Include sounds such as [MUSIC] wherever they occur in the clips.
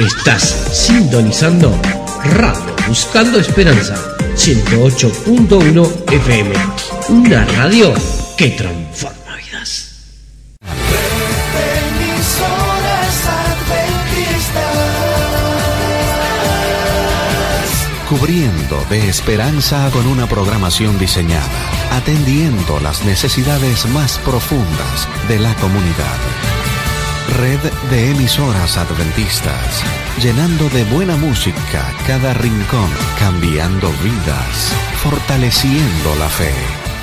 Estás sintonizando Radio Buscando Esperanza 108.1 FM. Una radio que transforma vidas. Cubriendo de esperanza con una programación diseñada, atendiendo las necesidades más profundas de la comunidad. Red de emisoras adventistas, llenando de buena música cada rincón, cambiando vidas, fortaleciendo la fe,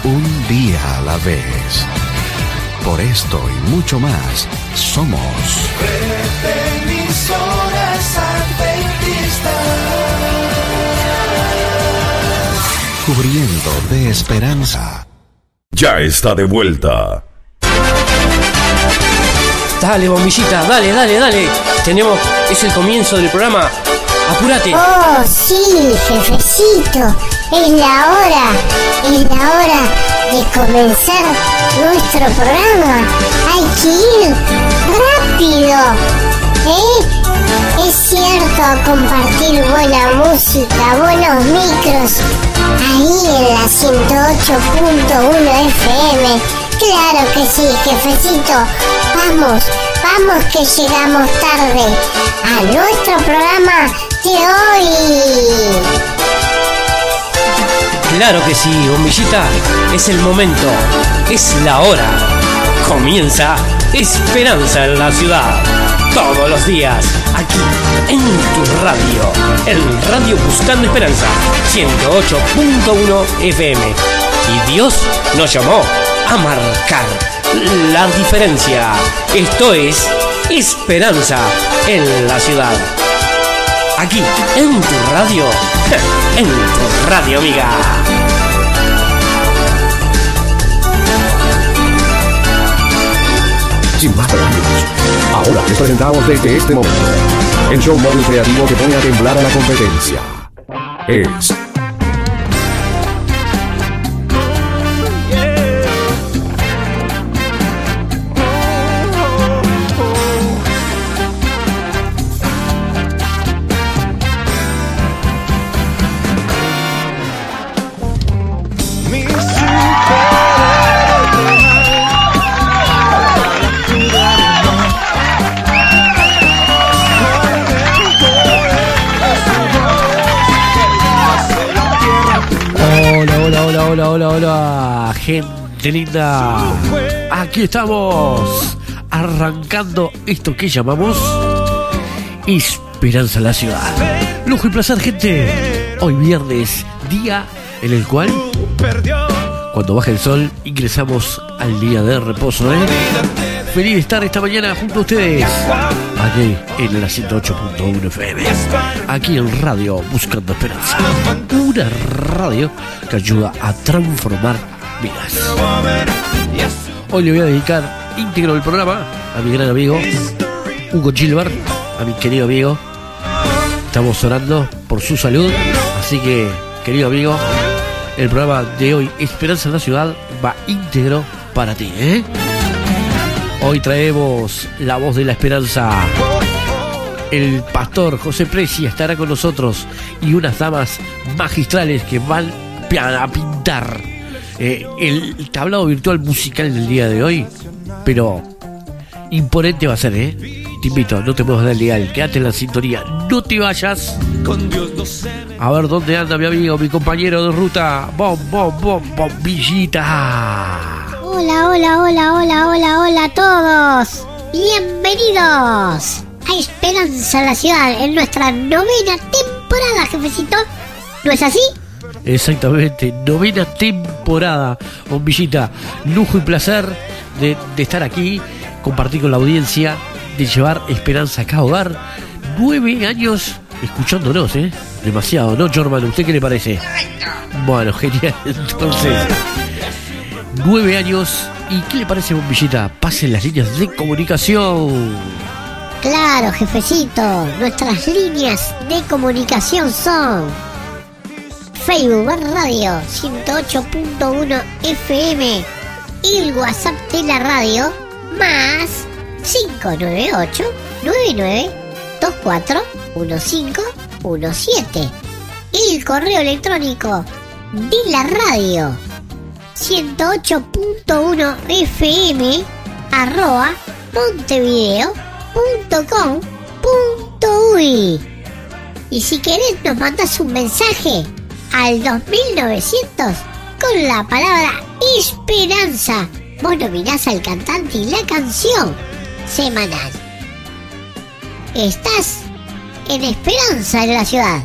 un día a la vez. Por esto y mucho más, somos Red de emisoras adventistas. cubriendo de esperanza. Ya está de vuelta. Dale, bombillita, dale, dale, dale. Tenemos, es el comienzo del programa. Apúrate. Oh, sí, jefecito. Es la hora. Es la hora de comenzar nuestro programa. Hay que ir rápido. ¿Eh? Es cierto, compartir buena música, buenos micros. Ahí en la 108.1 FM. Claro que sí, jefecito. Vamos, vamos que llegamos tarde a nuestro programa de hoy. Claro que sí, bombillita. Es el momento. Es la hora. Comienza Esperanza en la ciudad. Todos los días, aquí, en tu radio. En Radio Buscando Esperanza, 108.1 FM. Y Dios nos llamó a marcar la diferencia. Esto es Esperanza en la ciudad. Aquí, en tu radio. [LAUGHS] En tu radio, amiga. Sin más preámbulos, ahora les presentamos desde este momento el show móvil creativo que pone a temblar a la competencia. Es hola, hola, gente linda. Aquí estamos arrancando esto que llamamos Esperanza la ciudad. Lujo y placer, gente. Hoy viernes, día en el cual, cuando baja el sol, ingresamos al día de reposo, ¿eh? Feliz de estar esta mañana junto a ustedes. Aquí en la 108.1 FM. Aquí en Radio Buscando Esperanza. Una radio que ayuda a transformar vidas. Hoy le voy a dedicar íntegro el programa a mi gran amigo Hugo Gilbert, a mi querido amigo. Estamos orando por su salud. Así que, querido amigo, el programa de hoy, Esperanza en la Ciudad, va íntegro para ti, ¿eh? Hoy traemos la voz de la esperanza. El pastor José Preci estará con nosotros y unas damas magistrales que van a pintar eh, el tablado virtual musical del día de hoy. Pero imponente va a ser, ¿eh? Te invito, no te puedes dar legal, quédate en la sintonía, no te vayas. A ver dónde anda mi amigo, mi compañero de ruta. Bom, bom, bom, bombillita. Hola, hola, hola, hola, hola, hola a todos. Bienvenidos a Esperanza en la Ciudad en nuestra novena temporada, jefecito. ¿No es así? Exactamente, novena temporada, bombillita. Lujo y placer de, de estar aquí, compartir con la audiencia, de llevar esperanza a cada hogar. Nueve años escuchándonos, ¿eh? Demasiado, ¿no, Jorman? ¿Usted qué le parece? Bueno, genial. [LAUGHS] Entonces, nueve años. ¿Y qué le parece, bombillita? Pasen las líneas de comunicación. Claro, jefecito. Nuestras líneas de comunicación son Facebook Bar Radio 108.1 FM y el WhatsApp de la radio más 598 99 241517. El correo electrónico de la radio 108.1 fm arroba montevideo.com.uy y si querés nos mandas un mensaje al 2900 con la palabra esperanza. Vos nominás al cantante y la canción semanal. Estás en Esperanza en la ciudad.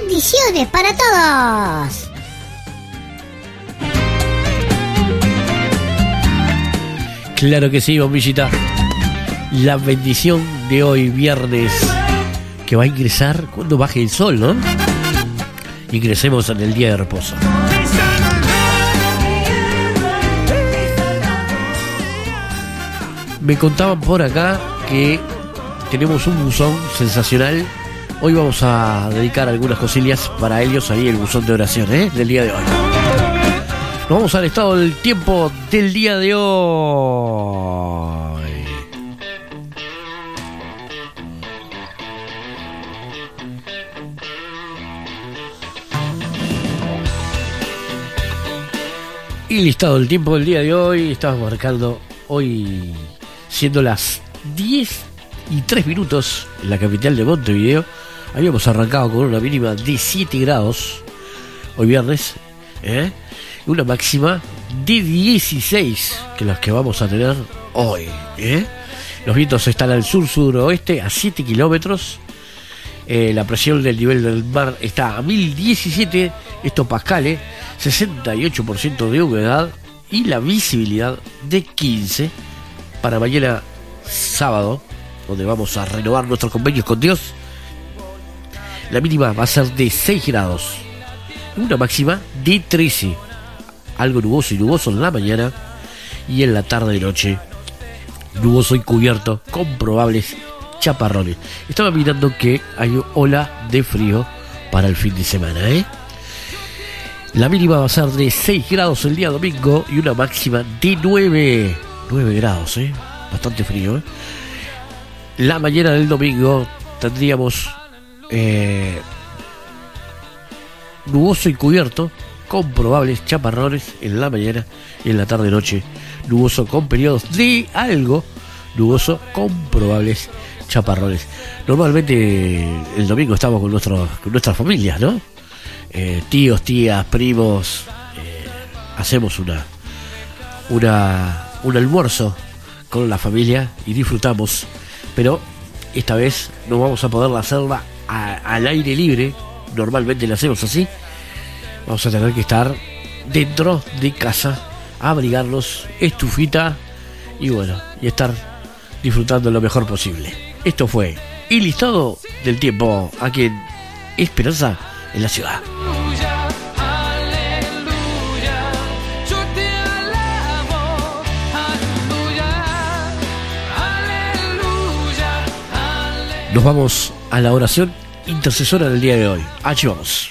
Bendiciones para todos. Claro que sí, bombillita. La bendición de hoy, viernes, que va a ingresar cuando baje el sol, ¿no? Ingresemos en el día de reposo. Me contaban por acá que tenemos un buzón sensacional. Hoy vamos a dedicar algunas cosillas para ellos ahí, el buzón de oración, ¿eh? Del día de hoy. Nos vamos al estado del tiempo del día de hoy. Y listado el tiempo del día de hoy, estamos marcando hoy siendo las 10 y 3 minutos en la capital de Montevideo. Habíamos arrancado con una mínima de 7 grados hoy viernes, ¿eh? Una máxima de 16 que las que vamos a tener hoy. ¿eh? Los vientos están al sur-suroeste a 7 kilómetros. Eh, la presión del nivel del mar está a 1017 pascales, 68% de humedad y la visibilidad de 15 para mañana sábado, donde vamos a renovar nuestros convenios con Dios. La mínima va a ser de 6 grados, una máxima de 13, algo nuboso y nuboso en la mañana y en la tarde y noche, nuboso y cubierto con probables chaparrones. Estaba mirando que hay ola de frío para el fin de semana, ¿eh? La mínima va a ser de 6 grados el día domingo y una máxima de 9. 9 grados, ¿eh? Bastante frío, ¿eh? La mañana del domingo tendríamos eh, nuboso y cubierto con probables chaparrones en la mañana y en la tarde-noche. Nuboso con periodos de algo nuboso con probables chaparrones. Normalmente el domingo estamos con, nuestros, con nuestras familias, ¿no? Eh, tíos, tías, primos, eh, hacemos una, una, un almuerzo con la familia y disfrutamos, pero esta vez no vamos a poder hacerla al aire libre, normalmente la hacemos así, vamos a tener que estar dentro de casa, abrigarnos, estufita y bueno, y estar disfrutando lo mejor posible. Esto fue el listado del tiempo aquí en Esperanza en la ciudad. Nos vamos a la oración intercesora del día de hoy. Allí vamos.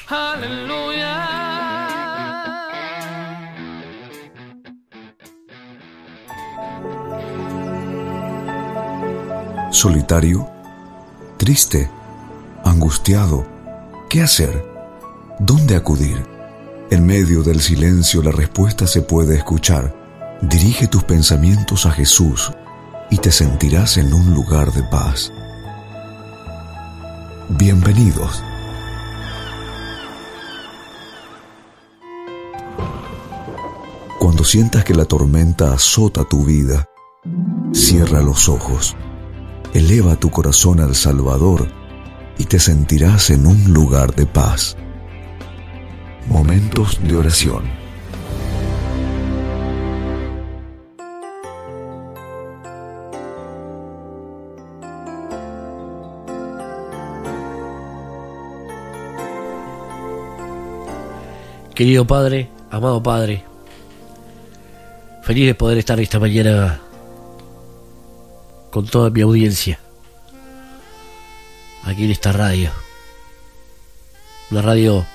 Solitario, triste, angustiado, ¿qué hacer? ¿Dónde acudir? En medio del silencio la respuesta se puede escuchar. Dirige tus pensamientos a Jesús y te sentirás en un lugar de paz. Bienvenidos. Cuando sientas que la tormenta azota tu vida, cierra los ojos, eleva tu corazón al Salvador y te sentirás en un lugar de paz. Momentos de oración. Querido Padre, amado Padre, feliz de poder estar esta mañana con toda mi audiencia aquí en esta radio. Una radio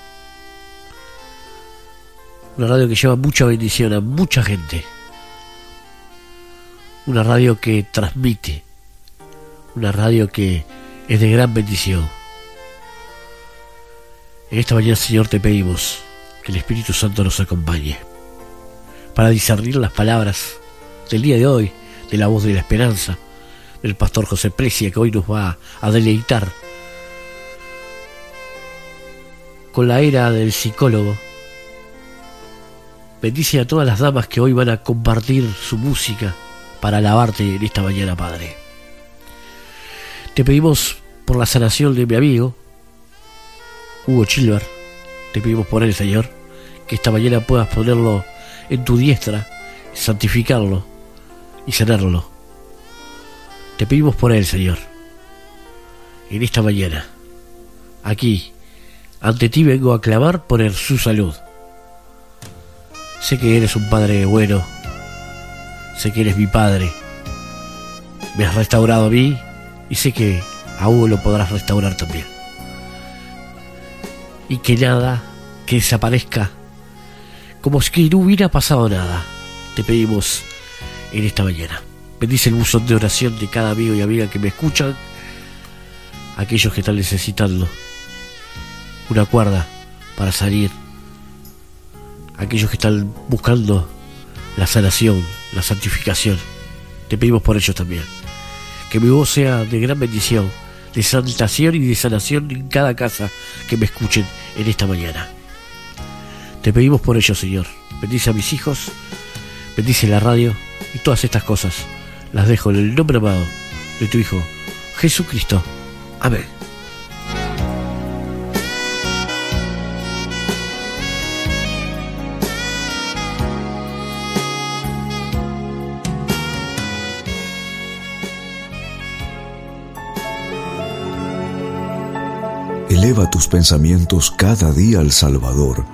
una radio que lleva mucha bendición a mucha gente. Una radio que transmite. Una radio que es de gran bendición. En esta mañana, Señor, te pedimos que el Espíritu Santo nos acompañe para discernir las palabras del día de hoy, de la voz de la esperanza, del pastor José Precia, que hoy nos va a deleitar con la era del psicólogo. Bendice a todas las damas que hoy van a compartir su música para alabarte en esta mañana, Padre. Te pedimos por la sanación de mi amigo, Hugo Chilver. Te pedimos por él, Señor, que esta mañana puedas ponerlo en tu diestra, santificarlo y sanarlo. Te pedimos por él, Señor, en esta mañana, aquí, ante ti vengo a clamar por él, su salud. Sé que eres un padre bueno, sé que eres mi padre, me has restaurado a mí y sé que a Hugo lo podrás restaurar también. Y que nada que desaparezca, como si no hubiera pasado nada, te pedimos en esta mañana. Bendice el buzón de oración de cada amigo y amiga que me escuchan, aquellos que están necesitando una cuerda para salir, aquellos que están buscando la sanación, la santificación. Te pedimos por ellos también. Que mi voz sea de gran bendición de santación y de sanación en cada casa que me escuchen en esta mañana. Te pedimos por ello, Señor. Bendice a mis hijos, bendice la radio y todas estas cosas. Las dejo en el nombre amado de tu Hijo, Jesucristo. Amén. Eleva tus pensamientos cada día al Salvador.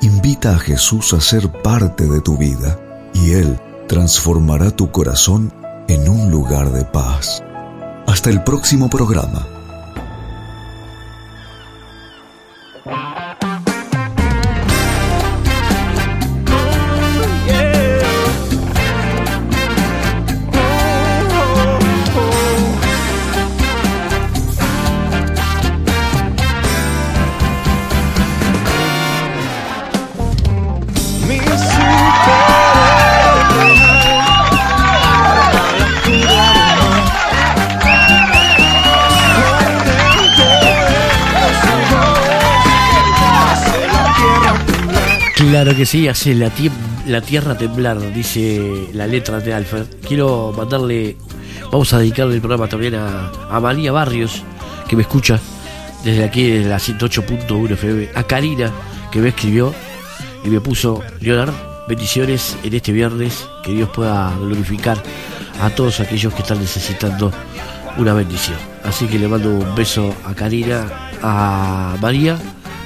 Invita a Jesús a ser parte de tu vida y Él transformará tu corazón en un lugar de paz. Hasta el próximo programa. Claro que sí, hace la, la tierra temblar, dice la letra de Alfred. Quiero mandarle, vamos a dedicarle el programa también a, a María Barrios, que me escucha desde aquí, desde la 108.1 FM, a Karina, que me escribió y me puso, Leonard, bendiciones en este viernes, que Dios pueda glorificar a todos aquellos que están necesitando una bendición. Así que le mando un beso a Karina, a María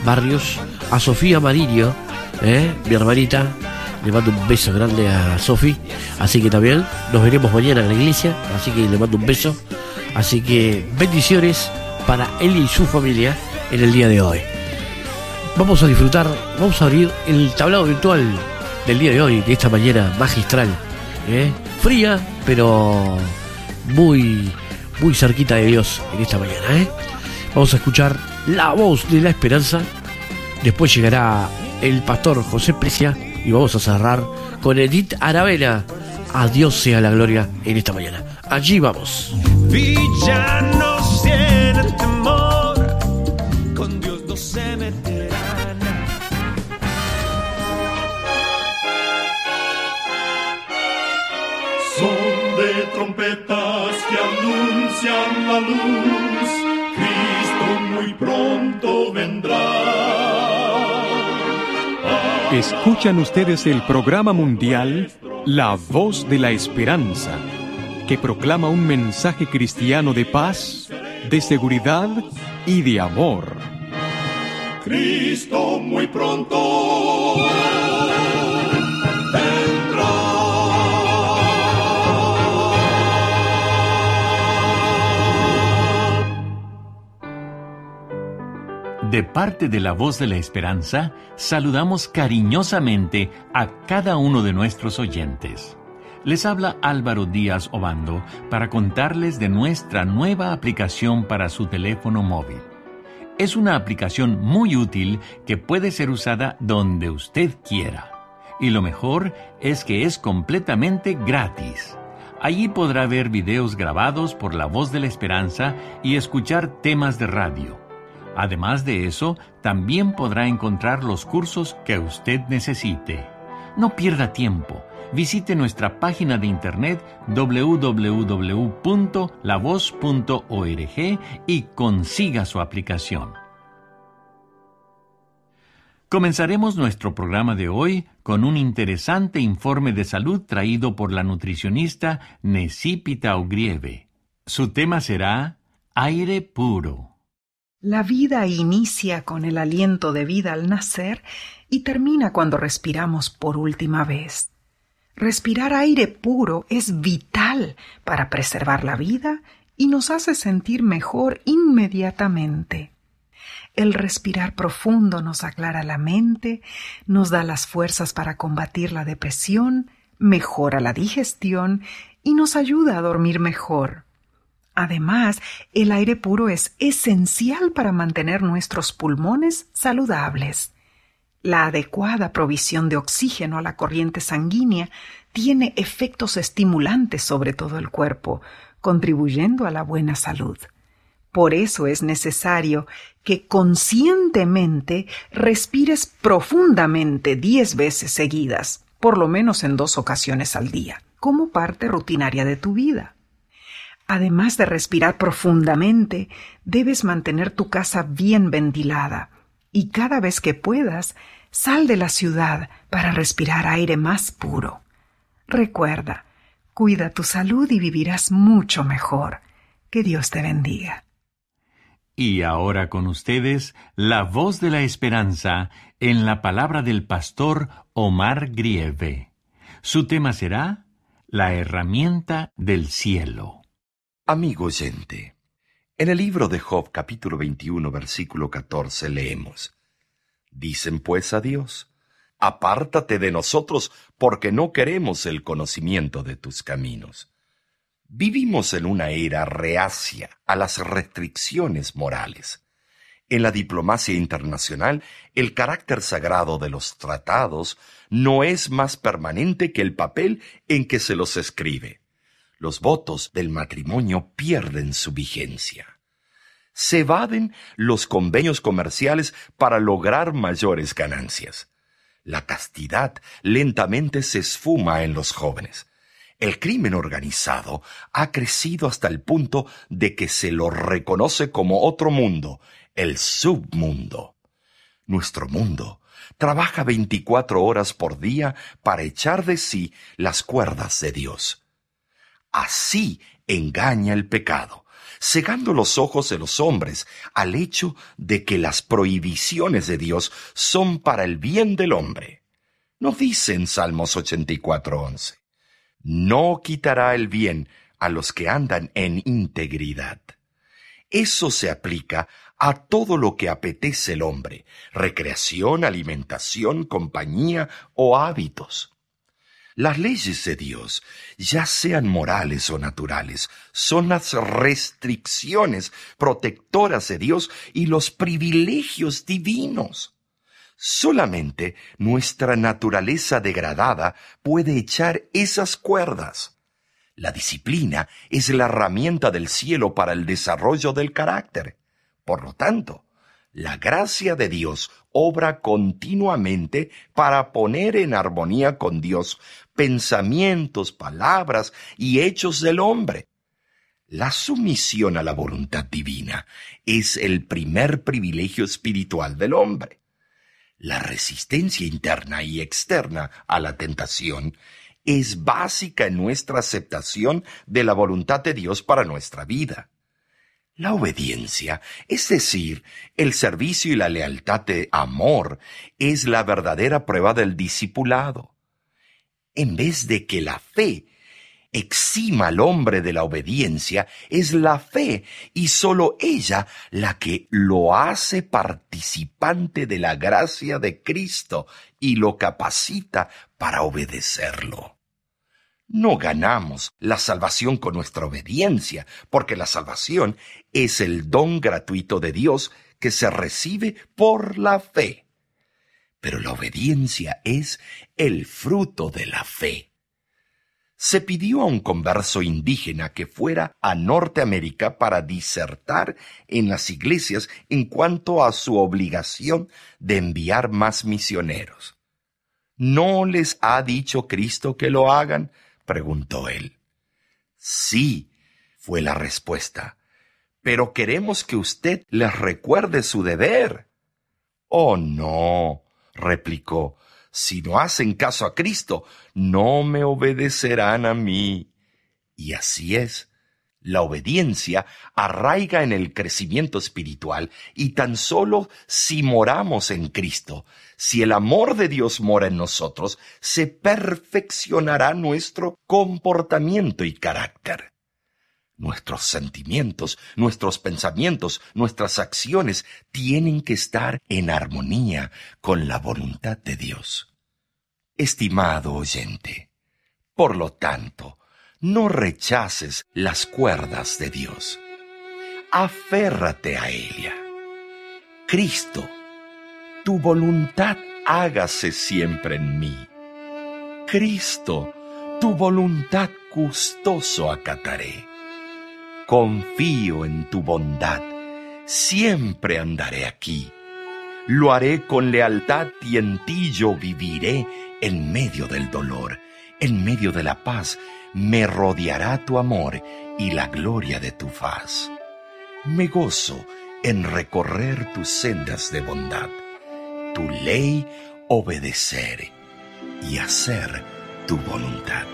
Barrios, a Sofía Mariño, ¿eh? mi hermanita. Le mando un beso grande a Sofi. Así que también nos veremos mañana en la iglesia. Así que le mando un beso. Así que bendiciones para él y su familia en el día de hoy. Vamos a disfrutar, vamos a abrir el tablado virtual del día de hoy, de esta mañana magistral. ¿eh? Fría, pero muy, muy cerquita de Dios en esta mañana. ¿eh? Vamos a escuchar la voz de la esperanza. Después llegará el pastor José Precia y vamos a cerrar con Edith Aravena. A Dios sea la gloria en esta mañana. Allí vamos. Villanos Escuchan ustedes el programa mundial La Voz de la Esperanza, que proclama un mensaje cristiano de paz, de seguridad y de amor. Cristo muy pronto De parte de la voz de la esperanza, saludamos cariñosamente a cada uno de nuestros oyentes. Les habla Álvaro Díaz Obando para contarles de nuestra nueva aplicación para su teléfono móvil. Es una aplicación muy útil que puede ser usada donde usted quiera. Y lo mejor es que es completamente gratis. Allí podrá ver videos grabados por la voz de la esperanza y escuchar temas de radio. Además de eso, también podrá encontrar los cursos que usted necesite. No pierda tiempo. Visite nuestra página de internet www.lavoz.org y consiga su aplicación. Comenzaremos nuestro programa de hoy con un interesante informe de salud traído por la nutricionista Necipita Ogrieve. Su tema será aire puro. La vida inicia con el aliento de vida al nacer y termina cuando respiramos por última vez. Respirar aire puro es vital para preservar la vida y nos hace sentir mejor inmediatamente. El respirar profundo nos aclara la mente, nos da las fuerzas para combatir la depresión, mejora la digestión y nos ayuda a dormir mejor. Además, el aire puro es esencial para mantener nuestros pulmones saludables. La adecuada provisión de oxígeno a la corriente sanguínea tiene efectos estimulantes sobre todo el cuerpo, contribuyendo a la buena salud. Por eso es necesario que conscientemente respires profundamente diez veces seguidas, por lo menos en dos ocasiones al día, como parte rutinaria de tu vida. Además de respirar profundamente, debes mantener tu casa bien ventilada y cada vez que puedas, sal de la ciudad para respirar aire más puro. Recuerda, cuida tu salud y vivirás mucho mejor. Que Dios te bendiga. Y ahora con ustedes, la voz de la esperanza en la palabra del pastor Omar Grieve. Su tema será La herramienta del cielo. Amigo oyente, en el libro de Job capítulo 21 versículo 14 leemos, Dicen pues a Dios, apártate de nosotros porque no queremos el conocimiento de tus caminos. Vivimos en una era reacia a las restricciones morales. En la diplomacia internacional, el carácter sagrado de los tratados no es más permanente que el papel en que se los escribe los votos del matrimonio pierden su vigencia. Se evaden los convenios comerciales para lograr mayores ganancias. La castidad lentamente se esfuma en los jóvenes. El crimen organizado ha crecido hasta el punto de que se lo reconoce como otro mundo, el submundo. Nuestro mundo trabaja 24 horas por día para echar de sí las cuerdas de Dios. Así engaña el pecado, cegando los ojos de los hombres al hecho de que las prohibiciones de Dios son para el bien del hombre. Nos dice en Salmos 84:11, no quitará el bien a los que andan en integridad. Eso se aplica a todo lo que apetece el hombre, recreación, alimentación, compañía o hábitos. Las leyes de Dios, ya sean morales o naturales, son las restricciones protectoras de Dios y los privilegios divinos. Solamente nuestra naturaleza degradada puede echar esas cuerdas. La disciplina es la herramienta del cielo para el desarrollo del carácter. Por lo tanto, la gracia de Dios obra continuamente para poner en armonía con Dios pensamientos, palabras y hechos del hombre. La sumisión a la voluntad divina es el primer privilegio espiritual del hombre. La resistencia interna y externa a la tentación es básica en nuestra aceptación de la voluntad de Dios para nuestra vida. La obediencia, es decir, el servicio y la lealtad de amor, es la verdadera prueba del discipulado. En vez de que la fe exima al hombre de la obediencia, es la fe y sólo ella la que lo hace participante de la gracia de Cristo y lo capacita para obedecerlo. No ganamos la salvación con nuestra obediencia, porque la salvación es el don gratuito de Dios que se recibe por la fe. Pero la obediencia es el fruto de la fe. Se pidió a un converso indígena que fuera a Norteamérica para disertar en las iglesias en cuanto a su obligación de enviar más misioneros. ¿No les ha dicho Cristo que lo hagan? preguntó él. Sí, fue la respuesta, pero queremos que usted les recuerde su deber. Oh, no, replicó, si no hacen caso a Cristo, no me obedecerán a mí. Y así es. La obediencia arraiga en el crecimiento espiritual y tan solo si moramos en Cristo, si el amor de Dios mora en nosotros, se perfeccionará nuestro comportamiento y carácter. Nuestros sentimientos, nuestros pensamientos, nuestras acciones tienen que estar en armonía con la voluntad de Dios. Estimado oyente, por lo tanto, no rechaces las cuerdas de Dios. Aférrate a ella. Cristo, tu voluntad hágase siempre en mí. Cristo, tu voluntad gustoso acataré. Confío en tu bondad, siempre andaré aquí. Lo haré con lealtad y en ti yo viviré en medio del dolor, en medio de la paz me rodeará tu amor y la gloria de tu faz. Me gozo en recorrer tus sendas de bondad, tu ley obedecer y hacer tu voluntad.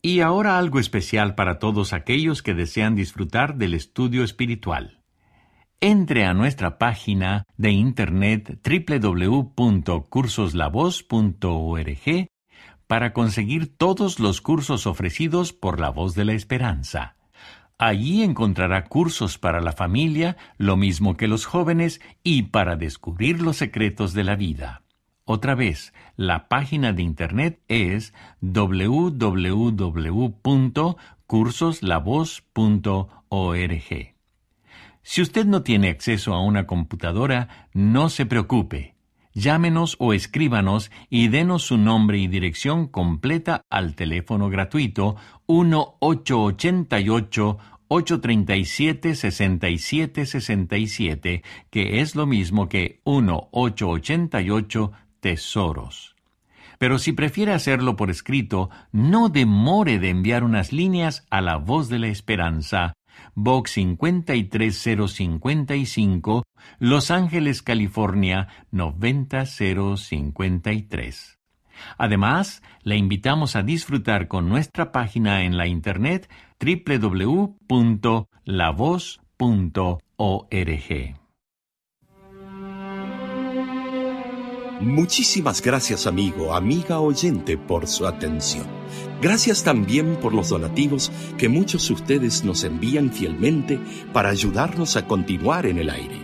Y ahora algo especial para todos aquellos que desean disfrutar del estudio espiritual. Entre a nuestra página de internet www.cursoslavos.org para conseguir todos los cursos ofrecidos por la voz de la esperanza. Allí encontrará cursos para la familia, lo mismo que los jóvenes, y para descubrir los secretos de la vida. Otra vez, la página de internet es www.cursoslavos.org. Si usted no tiene acceso a una computadora, no se preocupe. Llámenos o escríbanos y denos su nombre y dirección completa al teléfono gratuito 1-888-837-6767, que es lo mismo que 1-888 tesoros. Pero si prefiere hacerlo por escrito, no demore de enviar unas líneas a la voz de la esperanza, Box 53055, Los Ángeles, California 90053. Además, le invitamos a disfrutar con nuestra página en la internet www.lavoz.org. Muchísimas gracias amigo, amiga oyente por su atención. Gracias también por los donativos que muchos de ustedes nos envían fielmente para ayudarnos a continuar en el aire.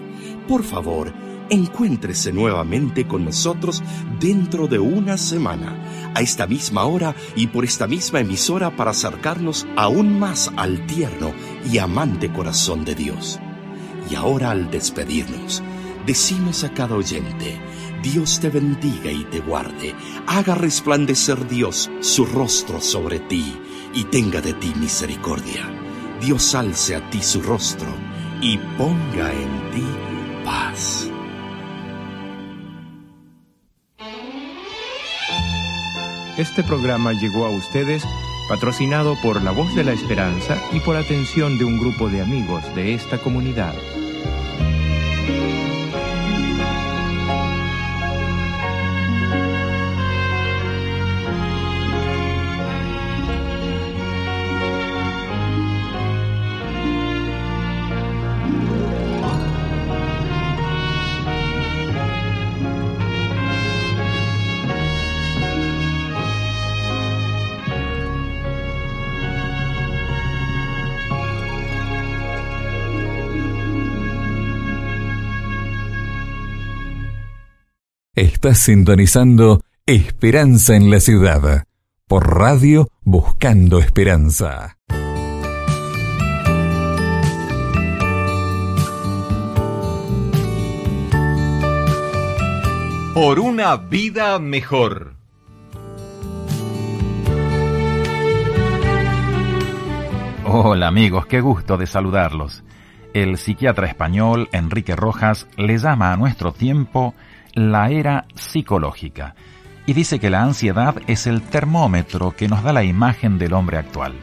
Por favor, encuéntrese nuevamente con nosotros dentro de una semana, a esta misma hora y por esta misma emisora para acercarnos aún más al tierno y amante corazón de Dios. Y ahora al despedirnos, decimos a cada oyente, Dios te bendiga y te guarde, haga resplandecer Dios su rostro sobre ti y tenga de ti misericordia. Dios alce a ti su rostro y ponga en ti paz. Este programa llegó a ustedes patrocinado por La Voz de la Esperanza y por atención de un grupo de amigos de esta comunidad. Estás sintonizando Esperanza en la Ciudad por Radio Buscando Esperanza. Por una vida mejor. Hola amigos, qué gusto de saludarlos. El psiquiatra español Enrique Rojas le llama a nuestro tiempo la era psicológica y dice que la ansiedad es el termómetro que nos da la imagen del hombre actual.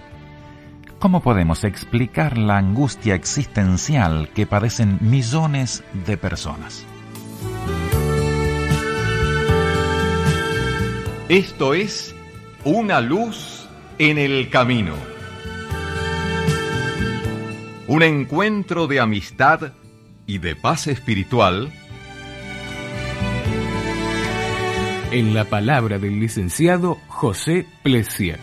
¿Cómo podemos explicar la angustia existencial que padecen millones de personas? Esto es una luz en el camino. Un encuentro de amistad y de paz espiritual en la palabra del licenciado José Plessier.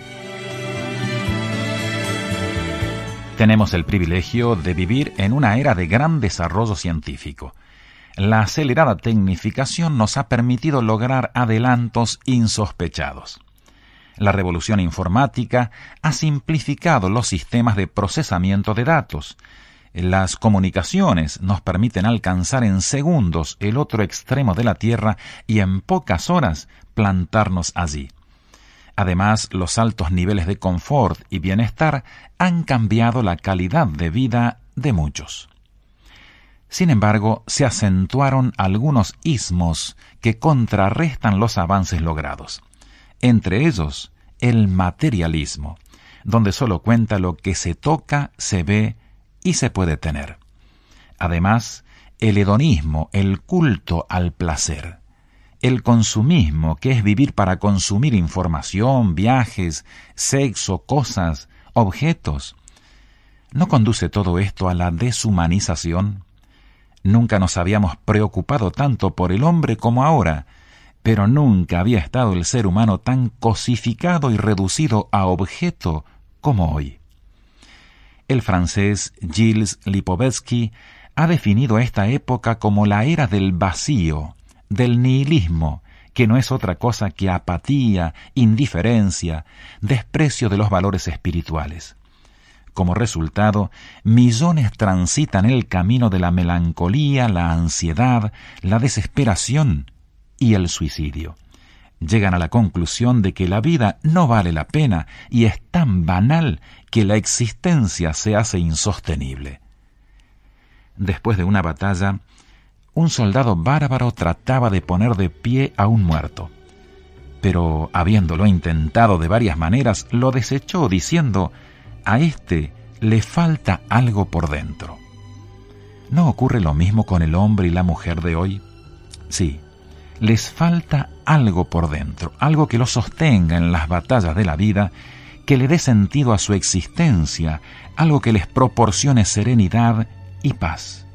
Tenemos el privilegio de vivir en una era de gran desarrollo científico. La acelerada tecnificación nos ha permitido lograr adelantos insospechados. La revolución informática ha simplificado los sistemas de procesamiento de datos, las comunicaciones nos permiten alcanzar en segundos el otro extremo de la Tierra y en pocas horas plantarnos allí. Además, los altos niveles de confort y bienestar han cambiado la calidad de vida de muchos. Sin embargo, se acentuaron algunos ismos que contrarrestan los avances logrados. Entre ellos, el materialismo, donde solo cuenta lo que se toca, se ve y se puede tener. Además, el hedonismo, el culto al placer. el consumismo, que es vivir para consumir información, viajes, sexo, cosas, objetos. ¿No conduce todo esto a la deshumanización? Nunca nos habíamos preocupado tanto por el hombre como ahora, pero nunca había estado el ser humano tan cosificado y reducido a objeto como hoy. El francés Gilles Lipovetsky ha definido esta época como la era del vacío, del nihilismo, que no es otra cosa que apatía, indiferencia, desprecio de los valores espirituales. Como resultado, millones transitan el camino de la melancolía, la ansiedad, la desesperación y el suicidio. Llegan a la conclusión de que la vida no vale la pena y es tan banal que la existencia se hace insostenible. Después de una batalla, un soldado bárbaro trataba de poner de pie a un muerto. Pero, habiéndolo intentado de varias maneras, lo desechó diciendo a éste le falta algo por dentro. ¿No ocurre lo mismo con el hombre y la mujer de hoy? Sí, les falta algo por dentro, algo que los sostenga en las batallas de la vida, que le dé sentido a su existencia, algo que les proporcione serenidad y paz.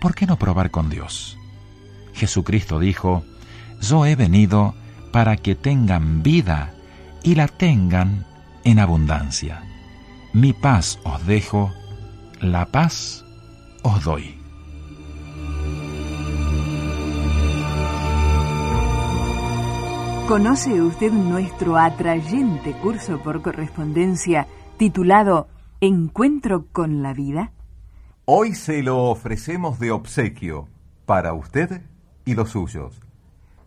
¿Por qué no probar con Dios? Jesucristo dijo, Yo he venido para que tengan vida y la tengan en abundancia. Mi paz os dejo, la paz os doy. ¿Conoce usted nuestro atrayente curso por correspondencia titulado Encuentro con la vida? Hoy se lo ofrecemos de obsequio para usted y los suyos.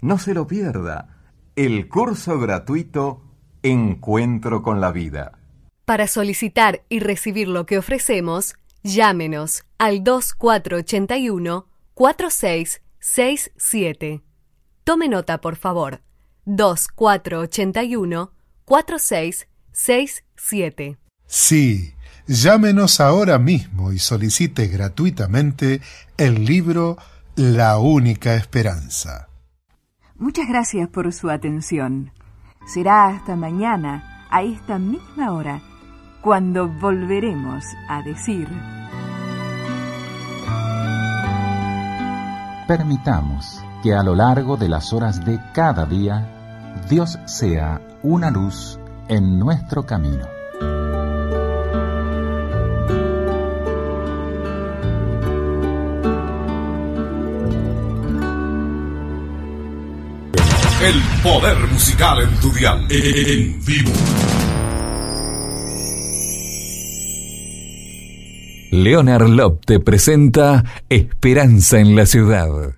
No se lo pierda, el curso gratuito Encuentro con la vida. Para solicitar y recibir lo que ofrecemos, llámenos al 2481-4667. Tome nota, por favor. 2481-4667. Sí, llámenos ahora mismo y solicite gratuitamente el libro La única esperanza. Muchas gracias por su atención. Será hasta mañana, a esta misma hora cuando volveremos a decir... Permitamos que a lo largo de las horas de cada día, Dios sea una luz en nuestro camino. El poder musical en tu dial. En vivo. Leonard Lop te presenta Esperanza en la Ciudad.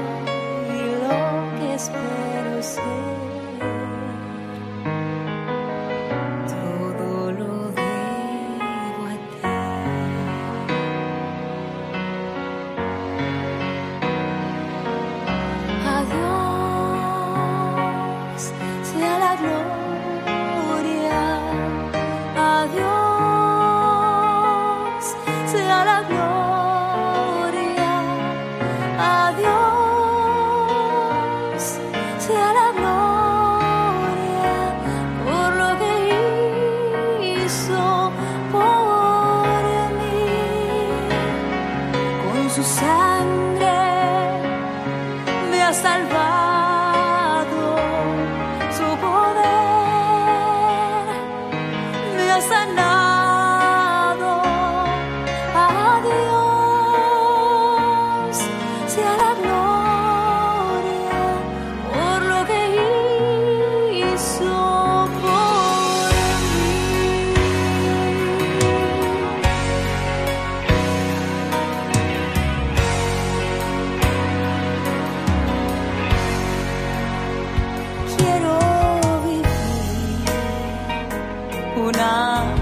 那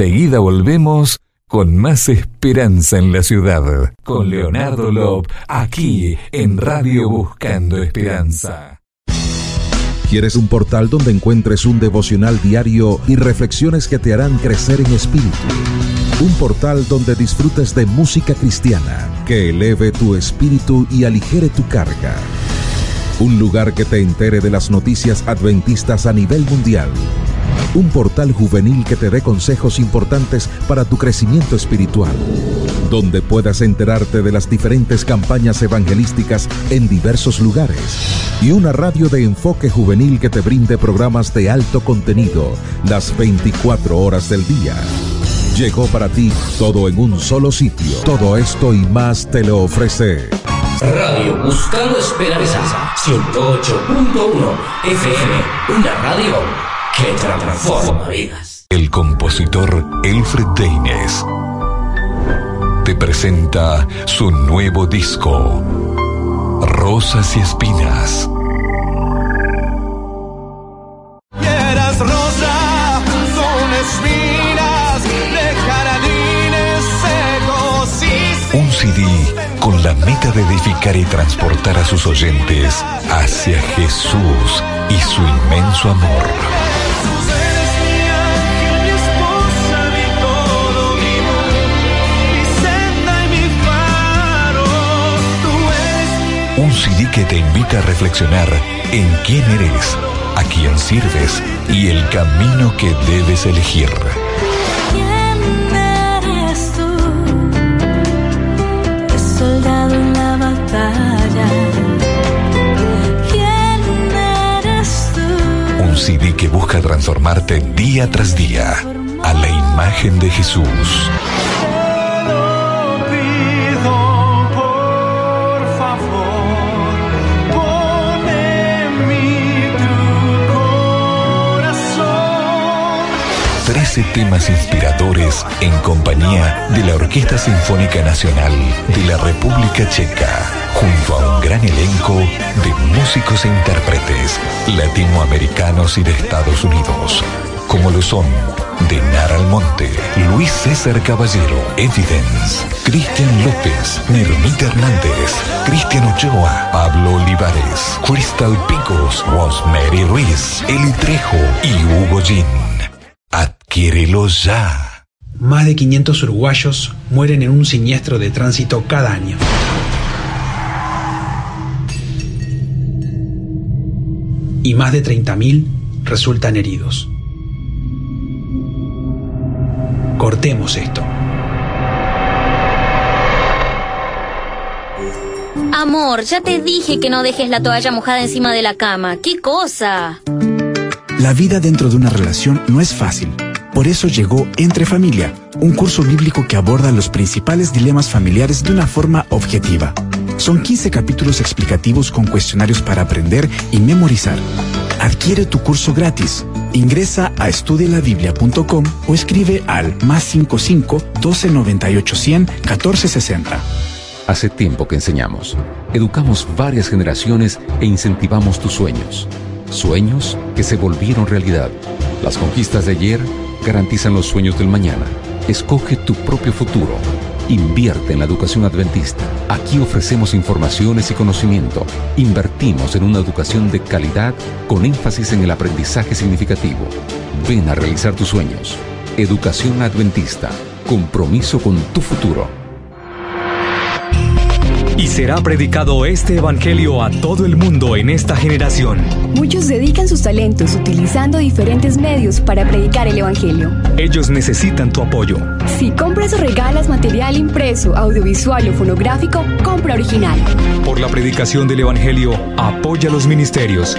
Enseguida volvemos con más esperanza en la ciudad. Con Leonardo Lob, aquí en Radio Buscando Esperanza. ¿Quieres un portal donde encuentres un devocional diario y reflexiones que te harán crecer en espíritu? Un portal donde disfrutes de música cristiana que eleve tu espíritu y aligere tu carga. Un lugar que te entere de las noticias adventistas a nivel mundial un portal juvenil que te dé consejos importantes para tu crecimiento espiritual, donde puedas enterarte de las diferentes campañas evangelísticas en diversos lugares y una radio de enfoque juvenil que te brinde programas de alto contenido las 24 horas del día. Llegó para ti todo en un solo sitio. Todo esto y más te lo ofrece. Radio Buscando Esperanza 108.1 FM, una radio que transforma vidas. El compositor Elfred Deines te presenta su nuevo disco, Rosas y Espinas. Eras rosa, son espinas de jardines secos y Un CD con la meta de edificar y transportar a sus oyentes hacia Jesús y su inmenso amor. Un CD que te invita a reflexionar en quién eres, a quién sirves y el camino que debes elegir. Busca transformarte día tras día a la imagen de Jesús. 13 temas inspiradores en compañía de la Orquesta Sinfónica Nacional de la República Checa, junto a un gran elenco de músicos e intérpretes latinoamericanos y de Estados Unidos, como lo son Denar Almonte, Luis César Caballero, Evidence, Cristian López, Nermita Hernández, Cristian Ochoa, Pablo Olivares, Crystal Picos, Rosemary Ruiz, Eli Trejo y Hugo Gin. Adquiérelo ya. Más de 500 uruguayos mueren en un siniestro de tránsito cada año. Y más de 30.000 resultan heridos. Cortemos esto. Amor, ya te dije que no dejes la toalla mojada encima de la cama. ¿Qué cosa? La vida dentro de una relación no es fácil. Por Por eso llegó Entre Familia, un curso bíblico que aborda los principales dilemas familiares de una forma objetiva. Son 15 capítulos explicativos con cuestionarios para aprender y memorizar. Adquiere tu curso gratis. Ingresa a estudielabiblia.com o escribe al más 55 1298 100 1460. Hace tiempo que enseñamos. Educamos varias generaciones e incentivamos tus sueños. Sueños que se volvieron realidad. Las conquistas de ayer garantizan los sueños del mañana. Escoge tu propio futuro. Invierte en la educación adventista. Aquí ofrecemos informaciones y conocimiento. Invertimos en una educación de calidad con énfasis en el aprendizaje significativo. Ven a realizar tus sueños. Educación adventista. Compromiso con tu futuro. Y será predicado este evangelio a todo el mundo en esta generación. Muchos dedican sus talentos utilizando diferentes medios para predicar el evangelio. Ellos necesitan tu apoyo. Si compras o regalas material impreso, audiovisual o fonográfico, compra original. Por la predicación del evangelio, apoya los ministerios.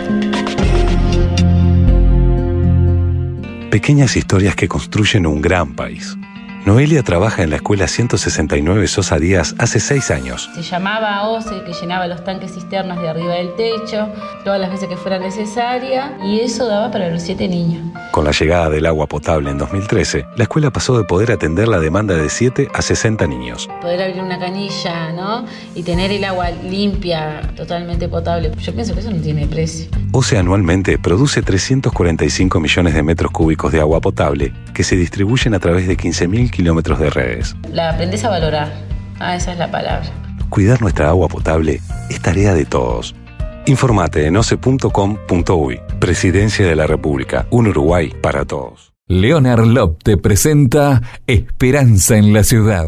Pequeñas historias que construyen un gran país. Noelia trabaja en la escuela 169 Sosa Díaz hace seis años. Se llamaba OCE, que llenaba los tanques cisternas de arriba del techo, todas las veces que fuera necesaria, y eso daba para los siete niños. Con la llegada del agua potable en 2013, la escuela pasó de poder atender la demanda de 7 a 60 niños. Poder abrir una canilla, ¿no? Y tener el agua limpia, totalmente potable. Yo pienso que eso no tiene precio. OCE anualmente produce 345 millones de metros cúbicos de agua potable que se distribuyen a través de 15.000 kilómetros de redes. La aprendes a valorar. Ah, esa es la palabra. Cuidar nuestra agua potable es tarea de todos. Informate en oce.com.uy. Presidencia de la República. Un Uruguay para todos. Leonard Lop te presenta Esperanza en la Ciudad.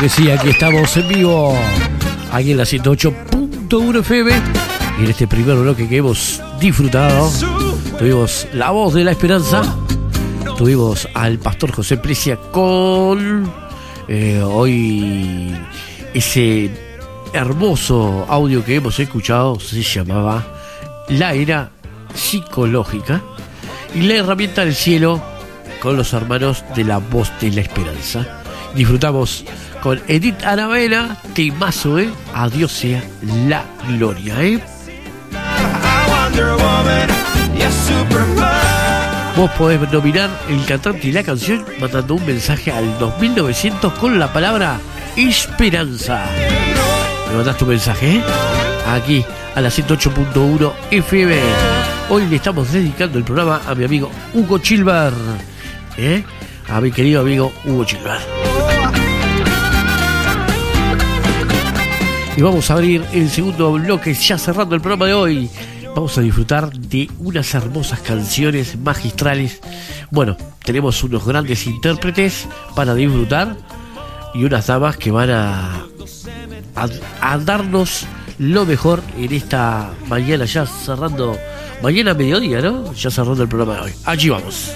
Que sí, aquí estamos en vivo, aquí en la 108.1 FM. Y en este primer bloque que hemos disfrutado, tuvimos la voz de la esperanza, tuvimos al pastor José Precia con eh, hoy ese hermoso audio que hemos escuchado, se llamaba La era psicológica y la herramienta del cielo con los hermanos de la voz de la esperanza. Disfrutamos con Edith Arabella, temazo, ¿eh? A Dios sea la gloria, ¿eh? Vos podés nominar el cantante y la canción mandando un mensaje al 2900 con la palabra esperanza. Me mandás tu mensaje, ¿eh? Aquí, a la 108.1 FM. Hoy le estamos dedicando el programa a mi amigo Hugo Chilbar, ¿eh? A mi querido amigo Hugo Chilbar. Y vamos a abrir el segundo bloque, ya cerrando el programa de hoy. Vamos a disfrutar de unas hermosas canciones magistrales. Bueno, tenemos unos grandes intérpretes para disfrutar y unas damas que van a, a, a darnos lo mejor en esta mañana, ya cerrando, mañana mediodía, ¿no? Ya cerrando el programa de hoy. Allí vamos.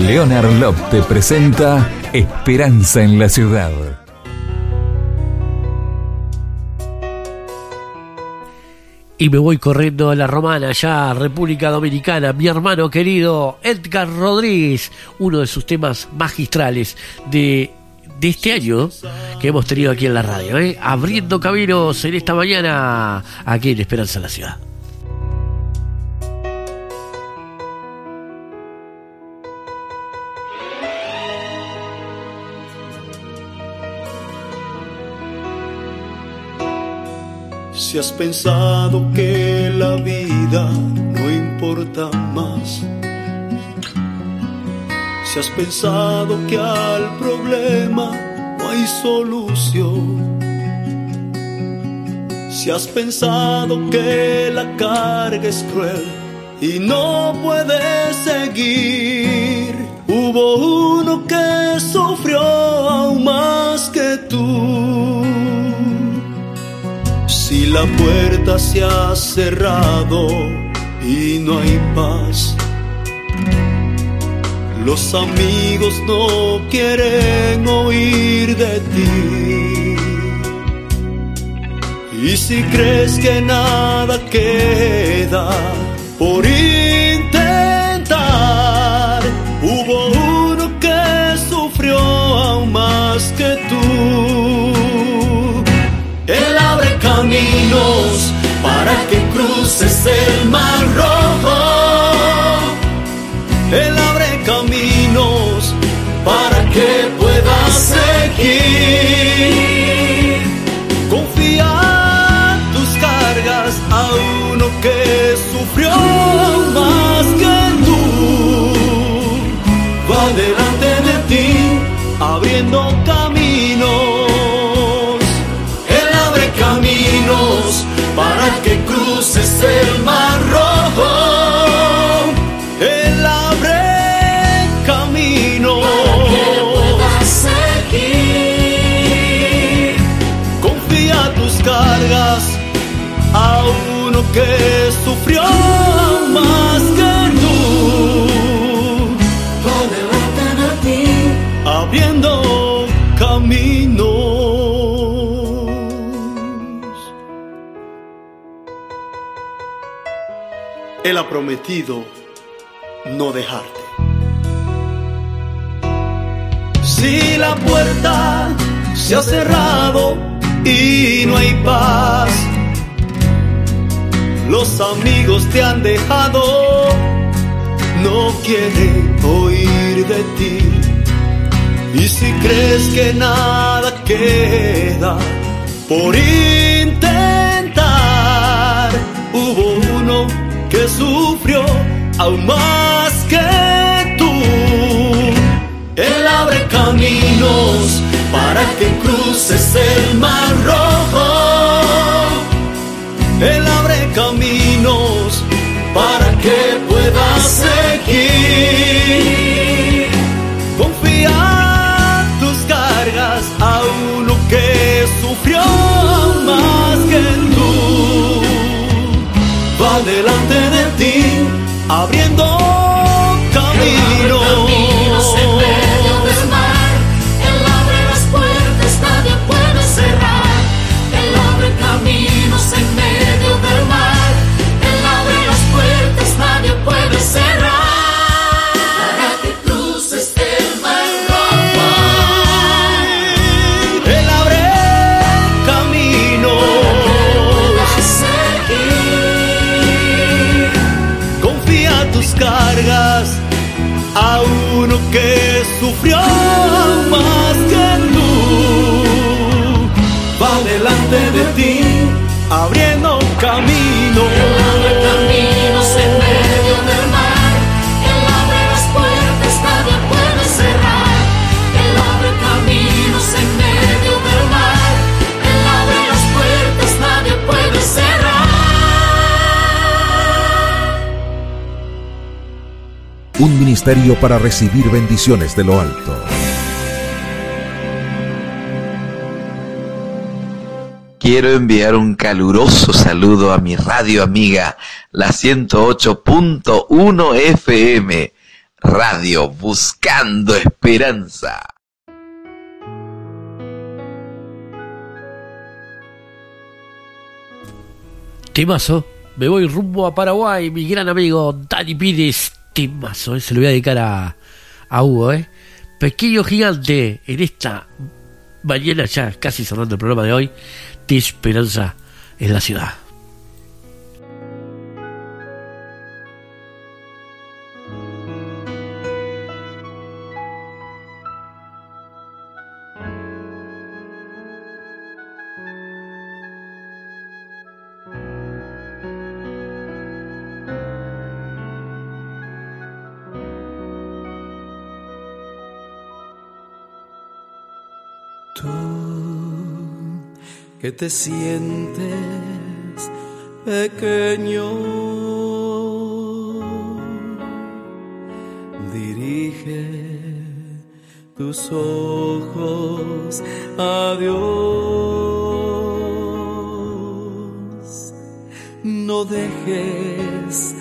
Leonard Lop te presenta Esperanza en la Ciudad. Y me voy corriendo a la romana, ya República Dominicana, mi hermano querido Edgar Rodríguez, uno de sus temas magistrales de, de este año que hemos tenido aquí en la radio, ¿eh? abriendo caminos en esta mañana aquí en Esperanza en la Ciudad. Si has pensado que la vida no importa más, si has pensado que al problema no hay solución, Si has pensado que la carga es cruel y no puedes seguir, hubo uno que sufrió aún más que tú. La puerta se ha cerrado y no hay paz, los amigos no quieren oír de ti. Y si crees que nada queda por intentar, hubo uno que sufrió aún más que tú. Caminos para que cruces el mar rojo. Él abre caminos para que puedas seguir. Confía tus cargas a uno que sufrió más que tú. Va delante cruces el mar rojo. Él abre camino para que puedas seguir. Confía tus cargas a uno que sufrió más que tú. Ti, abriendo Él ha prometido no dejarte. Si la puerta se ha cerrado y no hay paz, los amigos te han dejado, no quieren oír de ti. Y si crees que nada queda por intentar, que sufrió aún más que tú. Él abre caminos para que cruces el mar rojo. Ministerio para recibir bendiciones de lo alto. Quiero enviar un caluroso saludo a mi radio amiga, la 108.1 FM, Radio Buscando Esperanza. Temazo. Me voy rumbo a Paraguay, mi gran amigo Dani Pires. Eh, se lo voy a dedicar a, a Hugo, ¿eh? Pequeño gigante en esta mañana ya casi cerrando el programa de hoy de Esperanza en la ciudad. Que te sientes pequeño. Dirige tus ojos a Dios. No dejes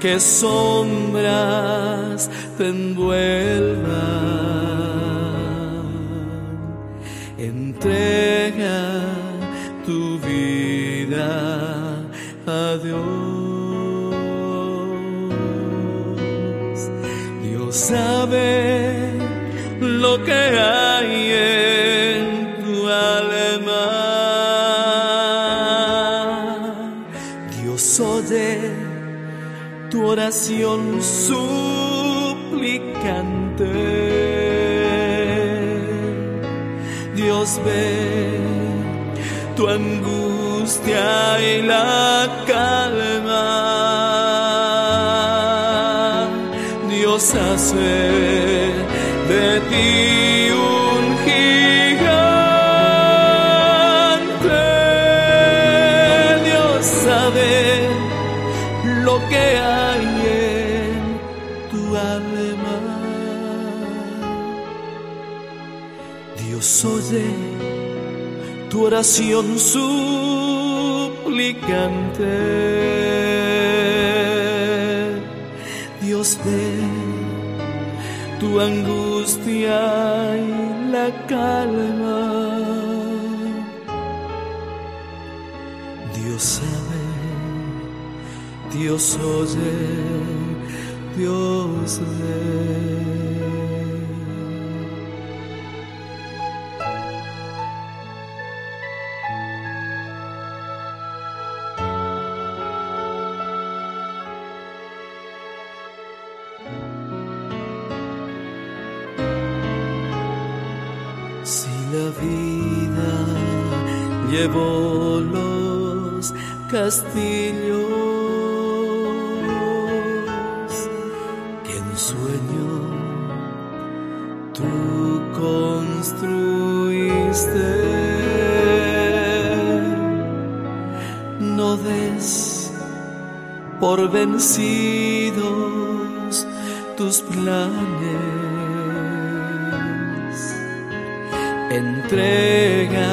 que sombras te envuelvan. Entrega a Dios. Dios sabe lo que hay en tu alma. Dios oye tu oración suplicante. Dios ve tu angustia y la calma. Dios hace de ti un gigante. Dios sabe lo que hay en tu alma. Dios oye tu oración Dios ve tu angustia y la calma. Dios sabe, Dios oye, Dios ve. Vida llevó los castillos. Que en sueño tú construiste, no des por vencidos tus planes entrega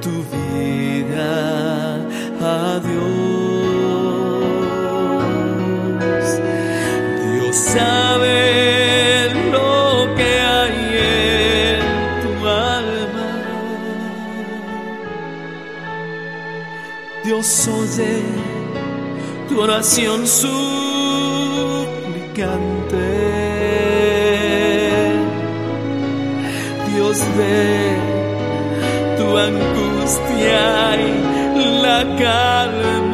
tu vida a Dios. Dios sabe lo que hay en tu alma. Dios oye tu oración suplicante. Ve tu angustia y la calma.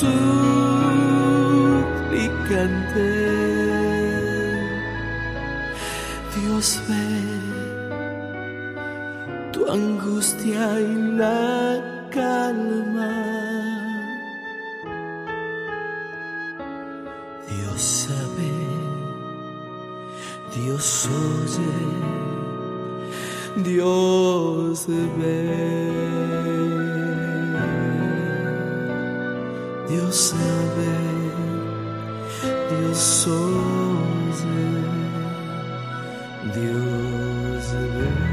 Suplicante. Dios sabe, Dios oye, Dios ve.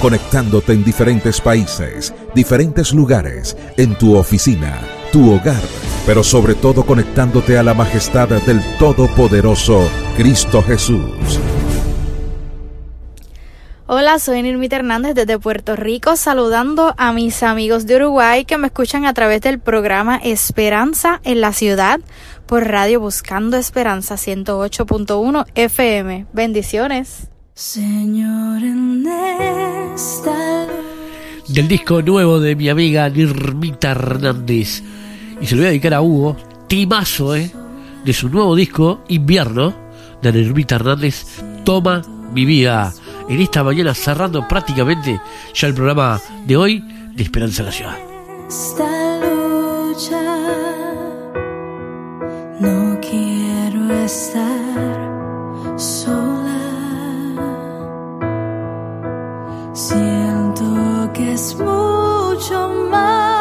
conectándote en diferentes países, diferentes lugares, en tu oficina, tu hogar, pero sobre todo conectándote a la majestad del Todopoderoso Cristo Jesús. Hola, soy Nirmita Hernández desde Puerto Rico, saludando a mis amigos de Uruguay que me escuchan a través del programa Esperanza en la Ciudad por Radio Buscando Esperanza 108.1 FM. Bendiciones. Señor, en esta Del disco nuevo de mi amiga Nirmita Hernández. Y se lo voy a dedicar a Hugo, timazo, ¿eh? De su nuevo disco, Invierno, de Nirmita Hernández, Toma mi vida. En esta mañana cerrando prácticamente ya el programa de hoy de Esperanza en la Ciudad. esta lucha no quiero estar sola. Siento que es mucho más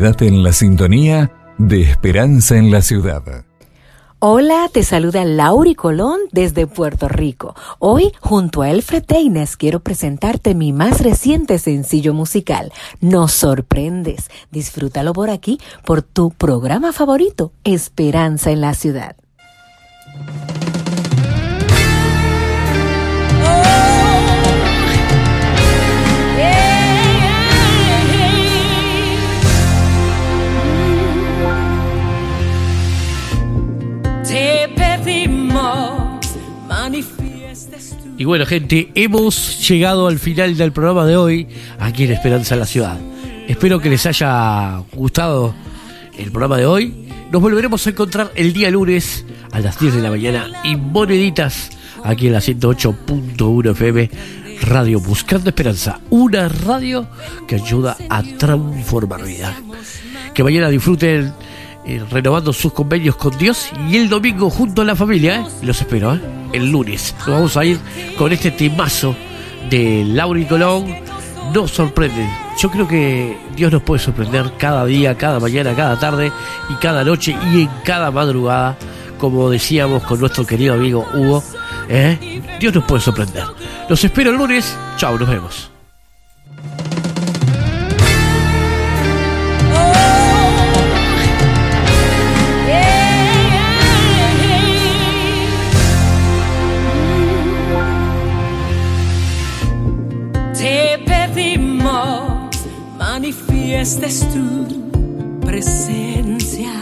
En la sintonía de Esperanza en la Ciudad. Hola, te saluda Lauri Colón desde Puerto Rico. Hoy, junto a Elfred Deines, quiero presentarte mi más reciente sencillo musical, Nos sorprendes. Disfrútalo por aquí, por tu programa favorito, Esperanza en la Ciudad. Y bueno, gente, hemos llegado al final del programa de hoy aquí en Esperanza en la Ciudad. Espero que les haya gustado el programa de hoy. Nos volveremos a encontrar el día lunes a las 10 de la mañana y moneditas aquí en la 108.1 FM Radio Buscando Esperanza. Una radio que ayuda a transformar vida. Que mañana disfruten eh, renovando sus convenios con Dios y el domingo junto a la familia. ¿eh? Los espero, ¿eh? el lunes. Nos vamos a ir con este temazo de Laura y Colón. Nos sorprende. Yo creo que Dios nos puede sorprender cada día, cada mañana, cada tarde y cada noche y en cada madrugada, como decíamos con nuestro querido amigo Hugo. Dios nos puede sorprender. Los espero el lunes. Chao, nos vemos. Es tu presencia.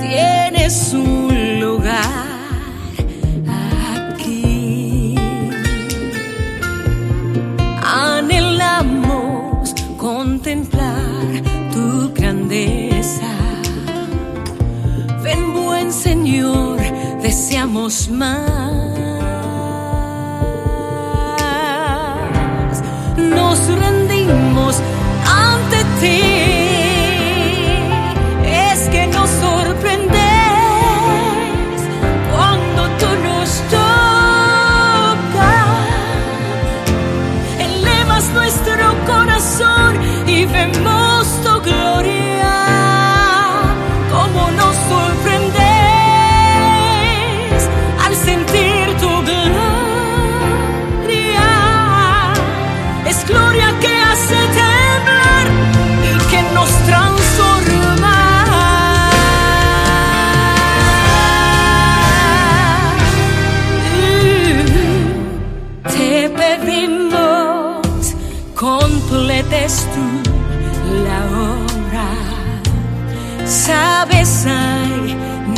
Tienes un lugar aquí. Anhelamos contemplar tu grandeza. Ven buen Señor, deseamos más. Nos rendimos es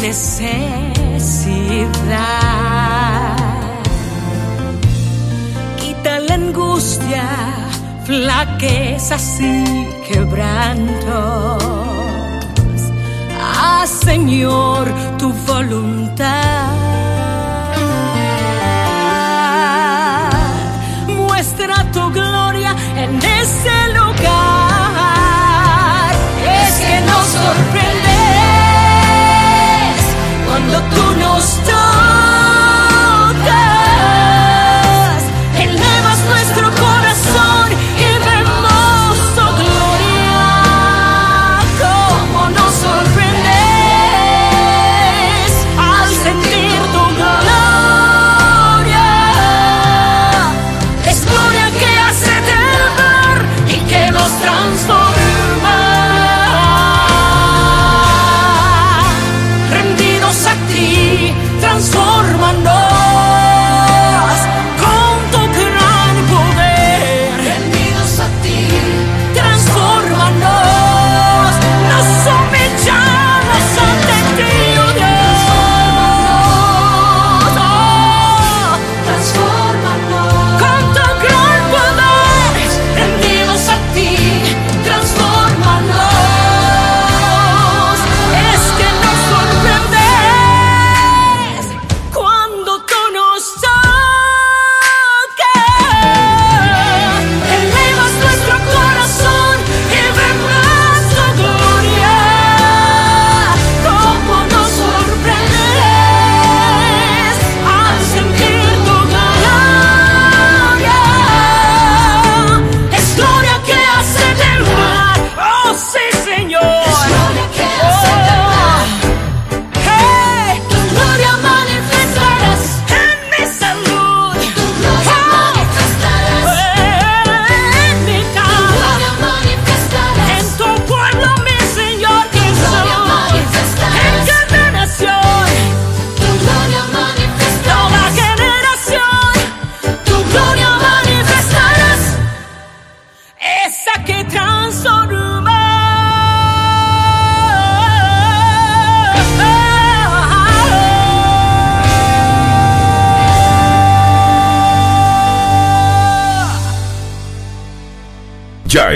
necesidad. Quita la angustia flaquezas y quebrantos. Haz, Señor, tu voluntad.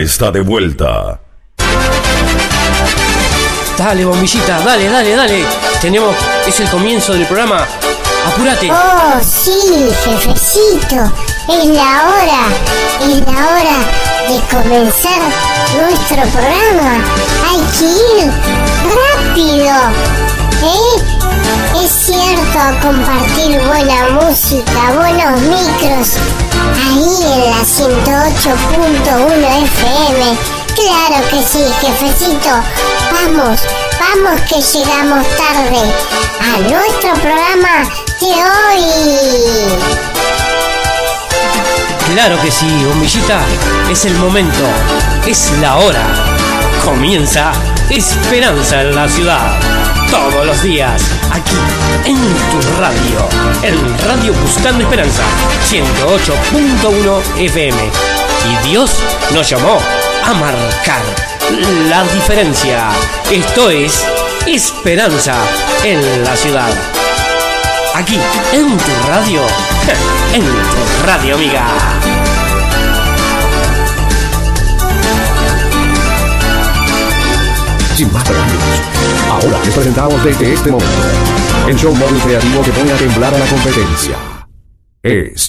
Está de vuelta. Dale, bombillita, dale, dale, dale. Tenemos, es el comienzo del programa. Apúrate. Oh, sí, jefecito. Es la hora. Es la hora de comenzar nuestro programa. Hay que ir rápido. ¿Eh? Es cierto, compartir buena música, buenos micros. Ahí en la 108.1 FM. Claro que sí, jefecito. Vamos, vamos que llegamos tarde a nuestro programa de hoy. Claro que sí, bombillita. Es el momento. Es la hora. Comienza Esperanza en la ciudad. Todos los días, aquí en tu radio. En Radio Buscando Esperanza, 108.1 FM. Y Dios nos llamó a marcar la diferencia. Esto es Esperanza en la ciudad. Aquí, en tu radio. [LAUGHS] En tu radio, amiga. Sin más ahora les presentamos desde este momento el show móvil creativo que pone a temblar a la competencia. Es